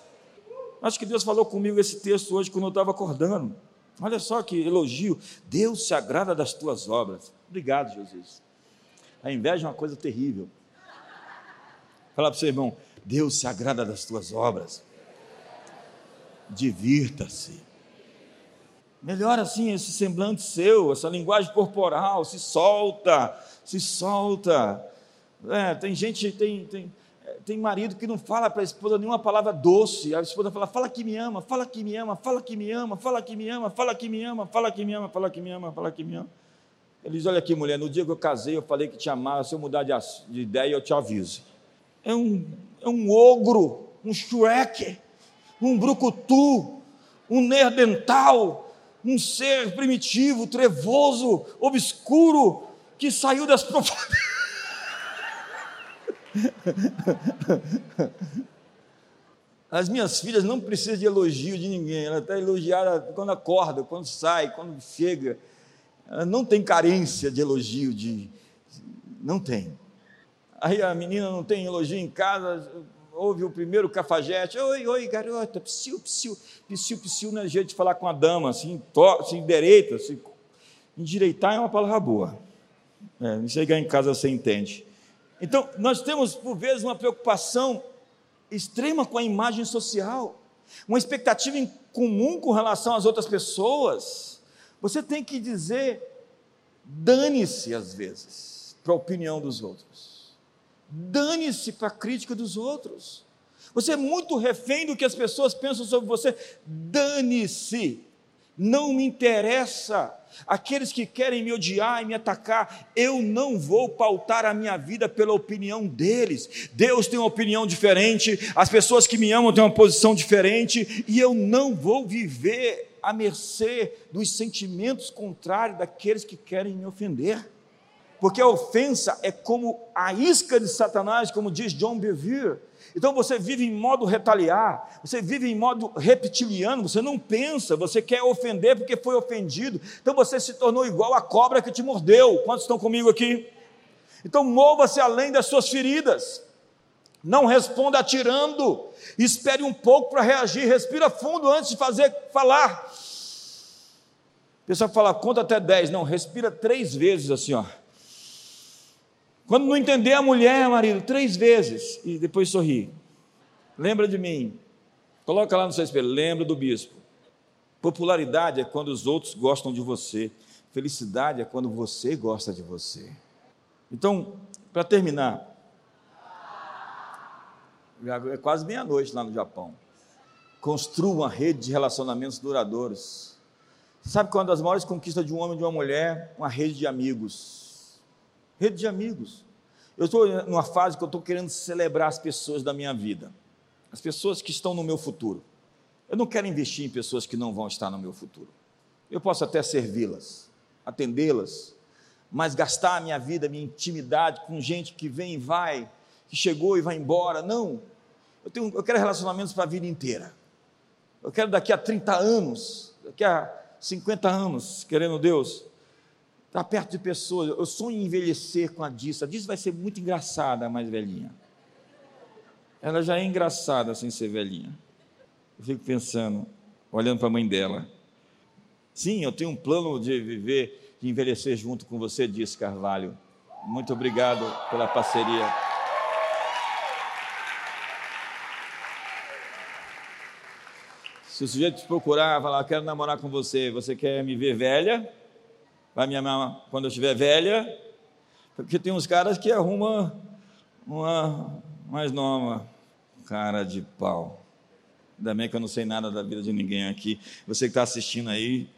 Acho que Deus falou comigo esse texto hoje quando eu estava acordando. Olha só que elogio. Deus se agrada das tuas obras. Obrigado, Jesus. A inveja é uma coisa terrível. Fala para o seu irmão: Deus se agrada das tuas obras. Divirta-se. Melhor assim esse semblante seu, essa linguagem corporal, se solta, se solta. É, tem gente, tem, tem, tem marido que não fala para a esposa nenhuma palavra doce. A esposa fala: fala que me ama, fala que me ama, fala que me ama, fala que me ama, fala que me ama, fala que me ama, fala que me ama, fala que me ama. Ele diz: olha aqui, mulher, no dia que eu casei, eu falei que te amava. Se eu mudar de ideia, eu te aviso é um, é um ogro, um Shrek, um brucutu, um nerdental, um ser primitivo, trevoso, obscuro, que saiu das profundezas. As minhas filhas não precisam de elogio de ninguém, ela está elogiada quando acorda, quando sai, quando chega. Ela não tem carência de elogio, de... não tem. Aí a menina não tem elogio em casa, ouve o primeiro cafajete, oi, oi, garota, psiu, psiu, psiu, psiu, não é jeito de falar com a dama, assim, to, assim direita, assim, endireitar é uma palavra boa, é, chegar em casa você entende. Então, nós temos, por vezes, uma preocupação extrema com a imagem social, uma expectativa em comum com relação às outras pessoas. Você tem que dizer, dane-se às vezes, para a opinião dos outros. Dane-se para a crítica dos outros. Você é muito refém do que as pessoas pensam sobre você. Dane-se. Não me interessa. Aqueles que querem me odiar e me atacar, eu não vou pautar a minha vida pela opinião deles. Deus tem uma opinião diferente, as pessoas que me amam têm uma posição diferente, e eu não vou viver à mercê dos sentimentos contrários daqueles que querem me ofender porque a ofensa é como a isca de Satanás, como diz John Bevere. Então você vive em modo retaliar, você vive em modo reptiliano, você não pensa, você quer ofender porque foi ofendido. Então você se tornou igual a cobra que te mordeu. Quantos estão comigo aqui? Então mova-se além das suas feridas. Não responda atirando. Espere um pouco para reagir. Respira fundo antes de fazer falar. O pessoal fala, conta até 10. Não, respira três vezes assim, ó. Quando não entender a mulher, marido, três vezes e depois sorri. Lembra de mim. Coloca lá no seu espelho, lembra do bispo. Popularidade é quando os outros gostam de você. Felicidade é quando você gosta de você. Então, para terminar, é quase meia-noite lá no Japão. Construa uma rede de relacionamentos duradouros. Sabe quando as maiores conquistas de um homem e de uma mulher? Uma rede de amigos rede de amigos. Eu estou numa fase que eu estou querendo celebrar as pessoas da minha vida, as pessoas que estão no meu futuro. Eu não quero investir em pessoas que não vão estar no meu futuro. Eu posso até servi-las, atendê-las, mas gastar a minha vida, a minha intimidade com gente que vem e vai, que chegou e vai embora. Não. Eu, tenho, eu quero relacionamentos para a vida inteira. Eu quero daqui a 30 anos, daqui a 50 anos, querendo Deus, estar perto de pessoas. Eu sonho em envelhecer com a Dissa. A Dissa vai ser muito engraçada, a mais velhinha. Ela já é engraçada sem ser velhinha. Eu fico pensando, olhando para a mãe dela. Sim, eu tenho um plano de viver, de envelhecer junto com você, disse Carvalho. Muito obrigado pela parceria. Se o sujeito te procurar, falar, quero namorar com você, você quer me ver velha? Vai me amar quando eu estiver velha? Porque tem uns caras que arrumam uma mais nova. Cara de pau. Ainda bem que eu não sei nada da vida de ninguém aqui. Você que está assistindo aí,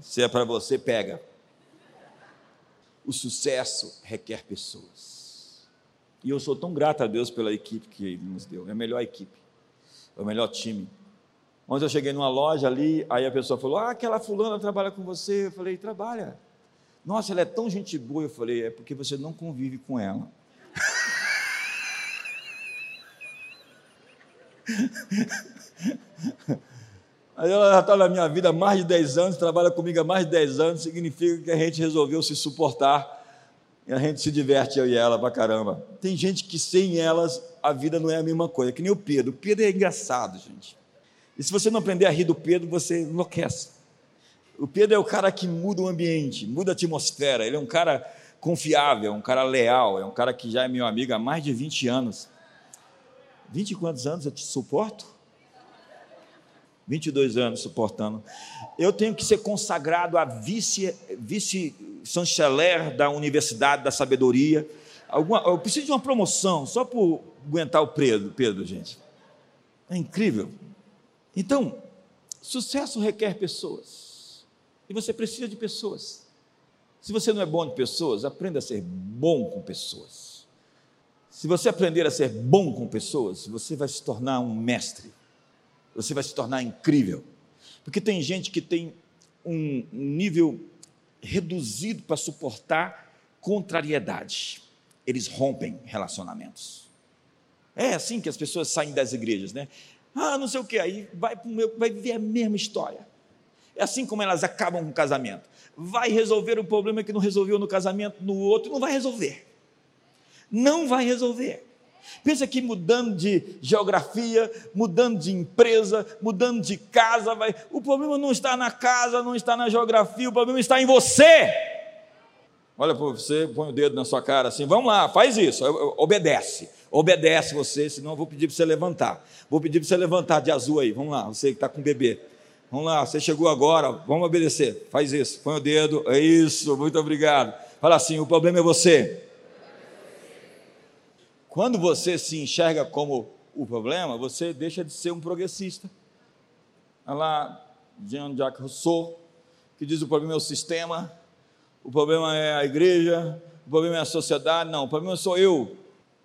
se é para você, pega. O sucesso requer pessoas. E eu sou tão grato a Deus pela equipe que Ele nos deu. É a melhor equipe, é o melhor time. Ontem eu cheguei numa loja ali, aí a pessoa falou: Ah, aquela fulana trabalha com você. Eu falei: Trabalha. Nossa, ela é tão gente boa. Eu falei: É porque você não convive com ela. Aí ela já está na minha vida há mais de 10 anos, trabalha comigo há mais de 10 anos, significa que a gente resolveu se suportar e a gente se diverte, eu e ela, pra caramba. Tem gente que sem elas a vida não é a mesma coisa, que nem o Pedro. O Pedro é engraçado, gente. E se você não aprender a rir do Pedro, você enlouquece. O Pedro é o cara que muda o ambiente, muda a atmosfera. Ele é um cara confiável, um cara leal, é um cara que já é meu amigo há mais de 20 anos. 20 e quantos anos eu te suporto? 22 anos suportando. Eu tenho que ser consagrado a vice, vice chanceler da Universidade da Sabedoria. Alguma, eu preciso de uma promoção só por aguentar o Pedro, Pedro, gente. É incrível. Então, sucesso requer pessoas. E você precisa de pessoas. Se você não é bom de pessoas, aprenda a ser bom com pessoas. Se você aprender a ser bom com pessoas, você vai se tornar um mestre você vai se tornar incrível. Porque tem gente que tem um nível reduzido para suportar contrariedade. Eles rompem relacionamentos. É assim que as pessoas saem das igrejas, né? Ah, não sei o que, aí vai, viver a mesma história. É assim como elas acabam com o casamento. Vai resolver o problema que não resolveu no casamento, no outro, não vai resolver. Não vai resolver. Pensa que mudando de geografia, mudando de empresa, mudando de casa, vai... o problema não está na casa, não está na geografia, o problema está em você. Olha para você, põe o dedo na sua cara assim, vamos lá, faz isso, obedece, obedece você, senão eu vou pedir para você levantar. Vou pedir para você levantar de azul aí, vamos lá, você que está com o bebê. Vamos lá, você chegou agora, vamos obedecer, faz isso, põe o dedo, é isso, muito obrigado. Fala assim: o problema é você. Quando você se enxerga como o problema, você deixa de ser um progressista. Olha lá, Jean-Jacques Rousseau, que diz o problema é o sistema, o problema é a igreja, o problema é a sociedade. Não, o problema sou eu.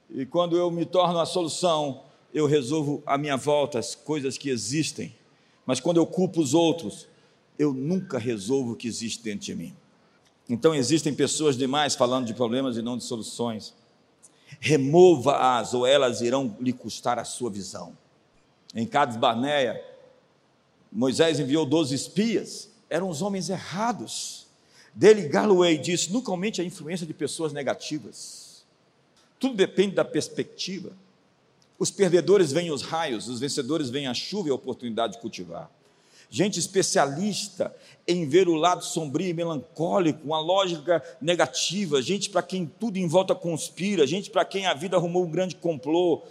E quando eu me torno a solução, eu resolvo à minha volta as coisas que existem. Mas quando eu culpo os outros, eu nunca resolvo o que existe dentro de mim. Então existem pessoas demais falando de problemas e não de soluções remova-as, ou elas irão lhe custar a sua visão. Em Cades Barneia, Moisés enviou 12 espias, eram os homens errados. Dele, Galloway disse: nunca aumente a influência de pessoas negativas. Tudo depende da perspectiva. Os perdedores veem os raios, os vencedores veem a chuva e a oportunidade de cultivar. Gente especialista em ver o lado sombrio e melancólico, uma lógica negativa, gente para quem tudo em volta conspira, gente para quem a vida arrumou um grande complô,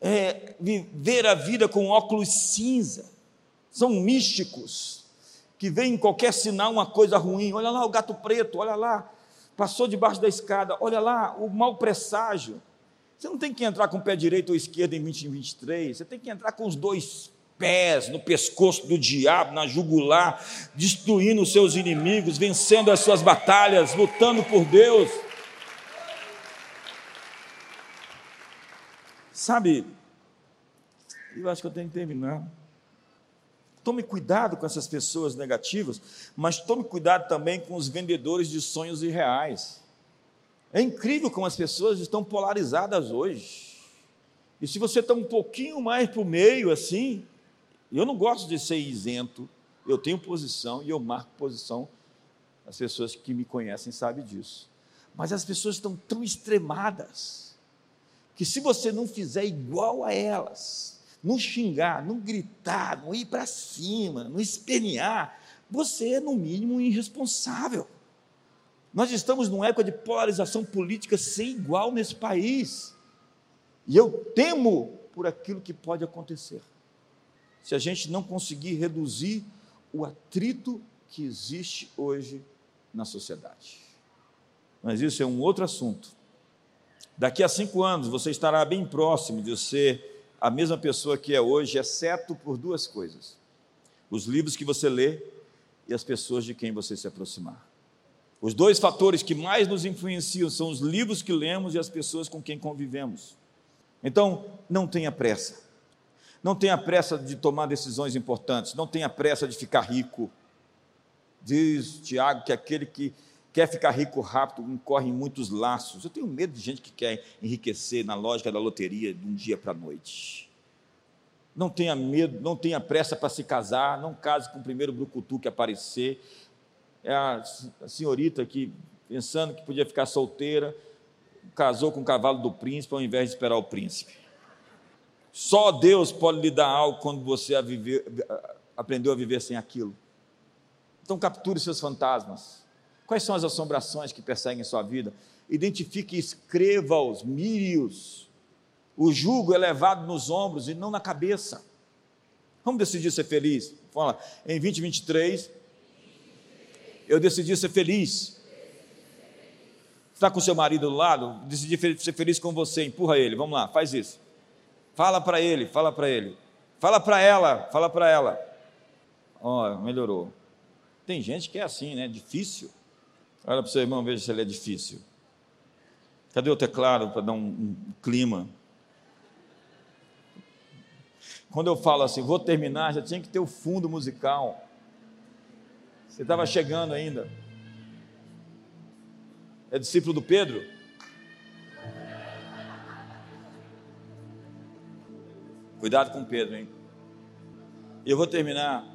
é, ver a vida com óculos cinza, são místicos, que veem em qualquer sinal uma coisa ruim, olha lá o gato preto, olha lá, passou debaixo da escada, olha lá o mau presságio, você não tem que entrar com o pé direito ou esquerdo em 2023, você tem que entrar com os dois pés no pescoço do diabo, na jugular, destruindo os seus inimigos, vencendo as suas batalhas, lutando por Deus. Sabe, eu acho que eu tenho que terminar. Tome cuidado com essas pessoas negativas, mas tome cuidado também com os vendedores de sonhos irreais. É incrível como as pessoas estão polarizadas hoje. E se você está um pouquinho mais para o meio, assim, eu não gosto de ser isento, eu tenho posição e eu marco posição. As pessoas que me conhecem sabem disso. Mas as pessoas estão tão extremadas que se você não fizer igual a elas, não xingar, não gritar, não ir para cima, não espernear, você é no mínimo irresponsável. Nós estamos numa época de polarização política sem igual nesse país. E eu temo por aquilo que pode acontecer. Se a gente não conseguir reduzir o atrito que existe hoje na sociedade. Mas isso é um outro assunto. Daqui a cinco anos você estará bem próximo de ser a mesma pessoa que é hoje, exceto por duas coisas: os livros que você lê e as pessoas de quem você se aproximar. Os dois fatores que mais nos influenciam são os livros que lemos e as pessoas com quem convivemos. Então, não tenha pressa. Não tenha pressa de tomar decisões importantes, não tenha pressa de ficar rico. Diz Tiago que aquele que quer ficar rico rápido incorre em muitos laços. Eu tenho medo de gente que quer enriquecer na lógica da loteria de um dia para a noite. Não tenha medo, não tenha pressa para se casar, não case com o primeiro brucutu que aparecer. É a, senhorita que, pensando que podia ficar solteira, casou com o cavalo do príncipe ao invés de esperar o príncipe. Só Deus pode lhe dar algo quando você a viver, aprendeu a viver sem aquilo. Então capture seus fantasmas. Quais são as assombrações que perseguem sua vida? Identifique e escreva-os, mire-os. O jugo é levado nos ombros e não na cabeça. Vamos decidir ser feliz. Fala, em 2023, eu decidi ser feliz. Está com seu marido do lado? Decidi ser feliz com você. Empurra ele. Vamos lá, faz isso. Fala para ele, fala para ele. Fala para ela, fala para ela. Ó, oh, melhorou. Tem gente que é assim, né? Difícil. Olha para o seu irmão, veja se ele é difícil. Cadê o teclado para dar um, um clima? Quando eu falo assim, vou terminar, já tinha que ter o fundo musical. Você estava chegando ainda. É discípulo do Pedro? Cuidado com Pedro, hein? E eu vou terminar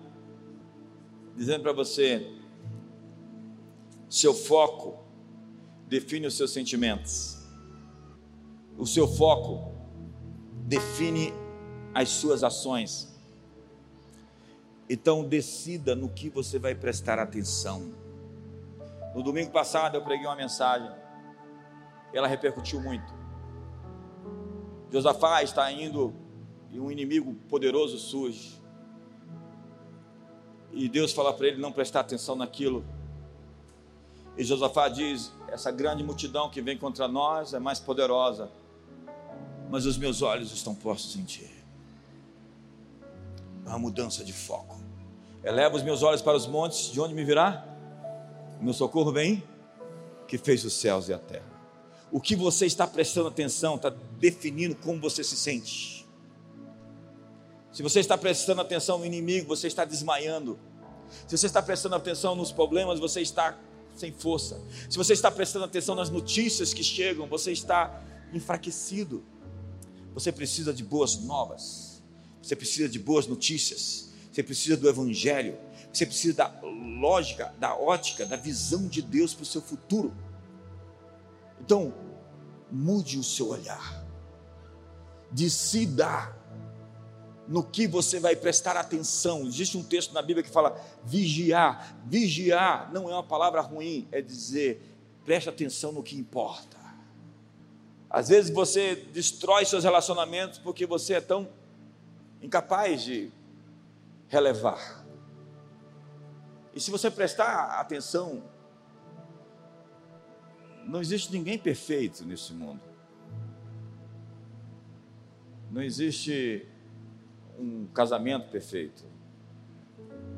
dizendo para você: seu foco define os seus sentimentos, o seu foco define as suas ações. Então, decida no que você vai prestar atenção. No domingo passado, eu preguei uma mensagem, ela repercutiu muito. Josafá está indo e um inimigo poderoso surge. E Deus fala para ele não prestar atenção naquilo. E Josafá diz: Essa grande multidão que vem contra nós é mais poderosa, mas os meus olhos estão postos em ti. Uma mudança de foco. Eleva os meus olhos para os montes, de onde me virá? O meu socorro vem, que fez os céus e a terra. O que você está prestando atenção está definindo como você se sente. Se você está prestando atenção no inimigo, você está desmaiando. Se você está prestando atenção nos problemas, você está sem força. Se você está prestando atenção nas notícias que chegam, você está enfraquecido. Você precisa de boas novas. Você precisa de boas notícias. Você precisa do evangelho. Você precisa da lógica, da ótica, da visão de Deus para o seu futuro. Então, mude o seu olhar. Decida no que você vai prestar atenção. Existe um texto na Bíblia que fala vigiar. Vigiar não é uma palavra ruim, é dizer preste atenção no que importa. Às vezes você destrói seus relacionamentos porque você é tão incapaz de relevar. E se você prestar atenção, não existe ninguém perfeito nesse mundo. Não existe um casamento perfeito,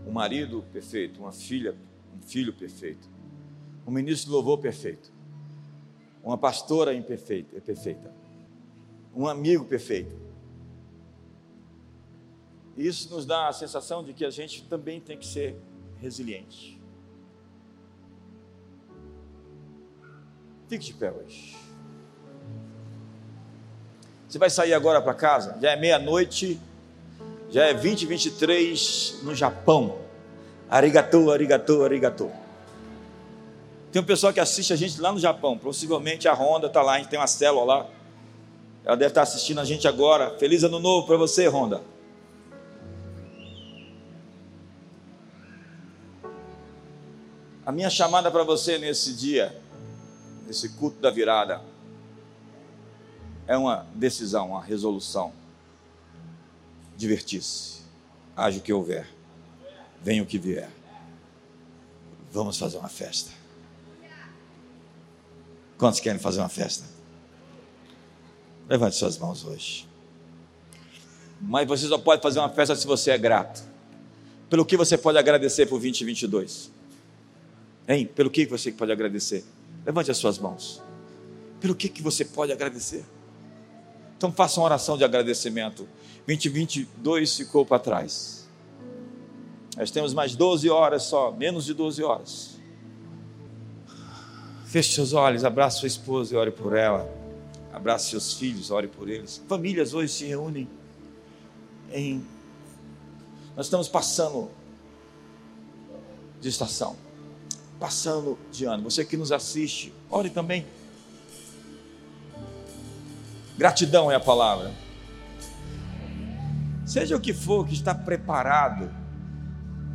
um marido perfeito, uma filha, um filho perfeito, um ministro de louvor perfeito, uma pastora imperfeita, perfeita, um amigo perfeito. E isso nos dá a sensação de que a gente também tem que ser resiliente. Fique de pé hoje. Você vai sair agora para casa, já é meia-noite, já é 2023 no Japão. Arigatou, arigatou, arigatou. Tem um pessoal que assiste a gente lá no Japão, possivelmente a Honda está lá, a gente tem uma célula lá. Ela deve estar assistindo a gente agora. Feliz ano novo para você, Honda. A minha chamada para você nesse dia, nesse culto da virada, é uma decisão, uma resolução. Divertir-se, haja o que houver, venha o que vier. Vamos fazer uma festa. Quantos querem fazer uma festa? Levante suas mãos hoje. Mas você só pode fazer uma festa se você é grato. Pelo que você pode agradecer por 2022? Hein? Pelo que você pode agradecer? Levante as suas mãos. Pelo que, você pode agradecer? Então faça uma oração de agradecimento. 2022 ficou para trás. Nós temos mais 12 horas só, menos de 12 horas. Feche seus olhos, abrace sua esposa e ore por ela. Abrace seus filhos, ore por eles. Famílias hoje se reúnem em. Nós estamos passando de estação passando de ano. Você que nos assiste, ore também. Gratidão é a palavra. Seja o que for que está preparado,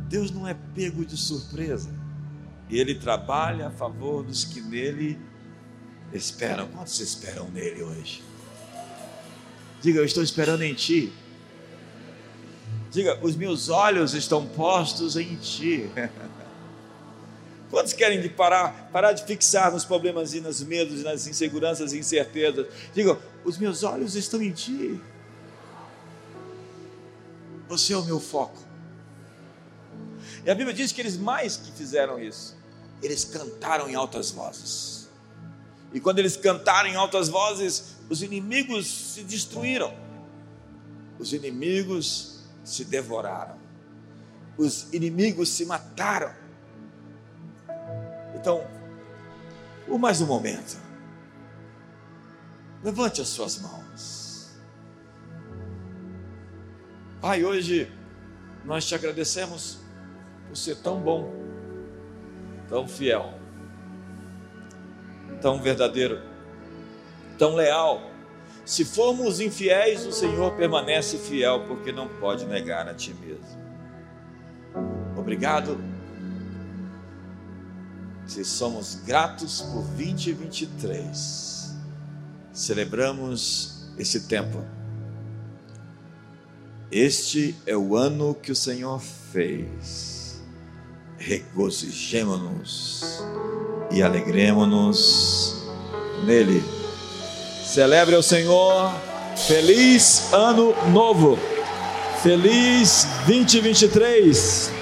Deus não é pego de surpresa. Ele trabalha a favor dos que nele esperam. Quantos esperam nele hoje? Diga, eu estou esperando em ti. Diga, os meus olhos estão postos em ti. Quantos querem de parar, parar de fixar nos problemas e nos medos, nas inseguranças e incertezas? Digam, os meus olhos estão em ti. Você é o meu foco. E a Bíblia diz que eles mais que fizeram isso, eles cantaram em altas vozes. E quando eles cantaram em altas vozes, os inimigos se destruíram. Os inimigos se devoraram. Os inimigos se mataram então, por mais um momento, levante as suas mãos. Pai, hoje nós te agradecemos por ser tão bom, tão fiel, tão verdadeiro, tão leal. Se formos infiéis, o Senhor permanece fiel, porque não pode negar a Ti mesmo. Obrigado se somos gratos por 2023, celebramos esse tempo. Este é o ano que o Senhor fez. Regozijemo-nos e alegremos-nos nele. Celebre ao Senhor. Feliz ano novo. Feliz 2023.